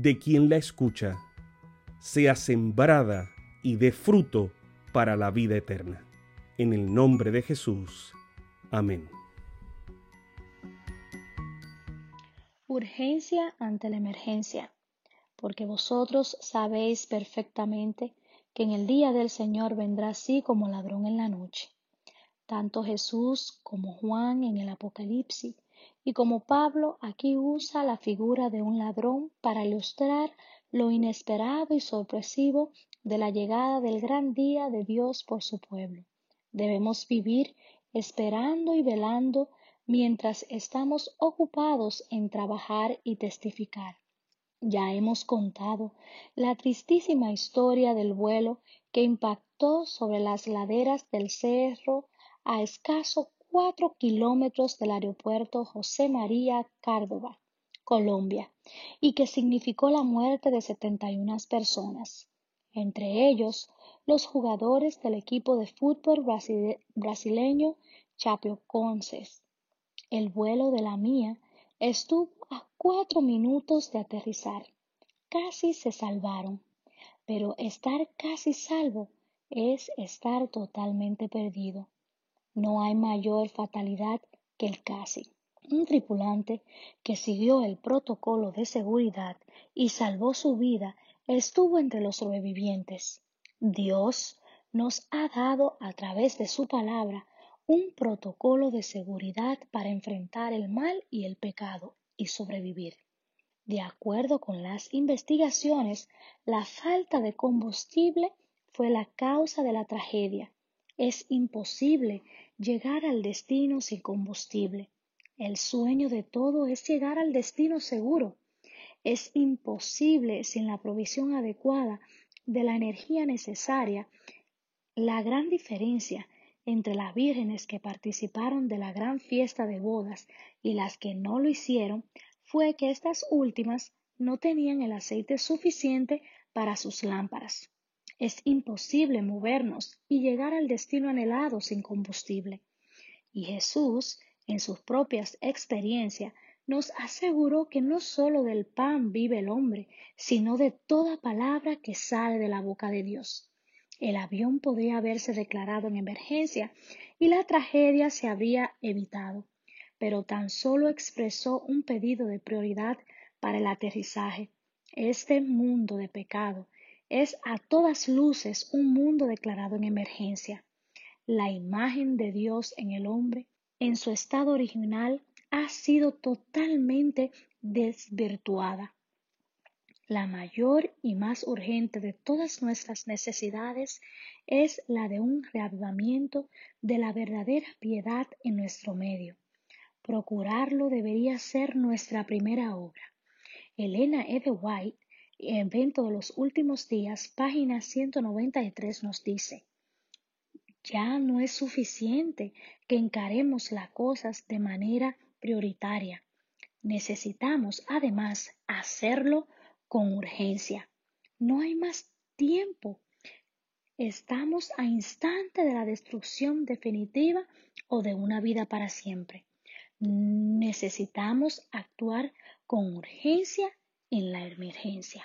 de quien la escucha, sea sembrada y dé fruto para la vida eterna. En el nombre de Jesús. Amén. Urgencia ante la emergencia, porque vosotros sabéis perfectamente que en el día del Señor vendrá así como ladrón en la noche. Tanto Jesús como Juan en el Apocalipsis y como Pablo aquí usa la figura de un ladrón para ilustrar lo inesperado y sorpresivo de la llegada del gran día de Dios por su pueblo. Debemos vivir esperando y velando mientras estamos ocupados en trabajar y testificar. Ya hemos contado la tristísima historia del vuelo que impactó sobre las laderas del cerro a escaso cuatro kilómetros del aeropuerto José María Cárdoba, Colombia, y que significó la muerte de 71 personas, entre ellos los jugadores del equipo de fútbol brasileño Chapecoense. El vuelo de la mía estuvo a cuatro minutos de aterrizar. Casi se salvaron, pero estar casi salvo es estar totalmente perdido. No hay mayor fatalidad que el casi. Un tripulante que siguió el protocolo de seguridad y salvó su vida estuvo entre los sobrevivientes. Dios nos ha dado a través de su palabra un protocolo de seguridad para enfrentar el mal y el pecado y sobrevivir. De acuerdo con las investigaciones, la falta de combustible fue la causa de la tragedia. Es imposible llegar al destino sin combustible. El sueño de todo es llegar al destino seguro. Es imposible sin la provisión adecuada de la energía necesaria. La gran diferencia entre las vírgenes que participaron de la gran fiesta de bodas y las que no lo hicieron fue que estas últimas no tenían el aceite suficiente para sus lámparas. Es imposible movernos y llegar al destino anhelado sin combustible. Y Jesús, en sus propias experiencias, nos aseguró que no sólo del pan vive el hombre, sino de toda palabra que sale de la boca de Dios. El avión podría haberse declarado en emergencia y la tragedia se habría evitado, pero tan solo expresó un pedido de prioridad para el aterrizaje. Este mundo de pecado es a todas luces un mundo declarado en emergencia. La imagen de Dios en el hombre, en su estado original, ha sido totalmente desvirtuada. La mayor y más urgente de todas nuestras necesidades es la de un reavivamiento de la verdadera piedad en nuestro medio. Procurarlo debería ser nuestra primera obra. Elena Eve White, Evento de los Últimos Días, página 193, nos dice, ya no es suficiente que encaremos las cosas de manera prioritaria. Necesitamos, además, hacerlo con urgencia. No hay más tiempo. Estamos a instante de la destrucción definitiva o de una vida para siempre. Necesitamos actuar con urgencia en la emergencia.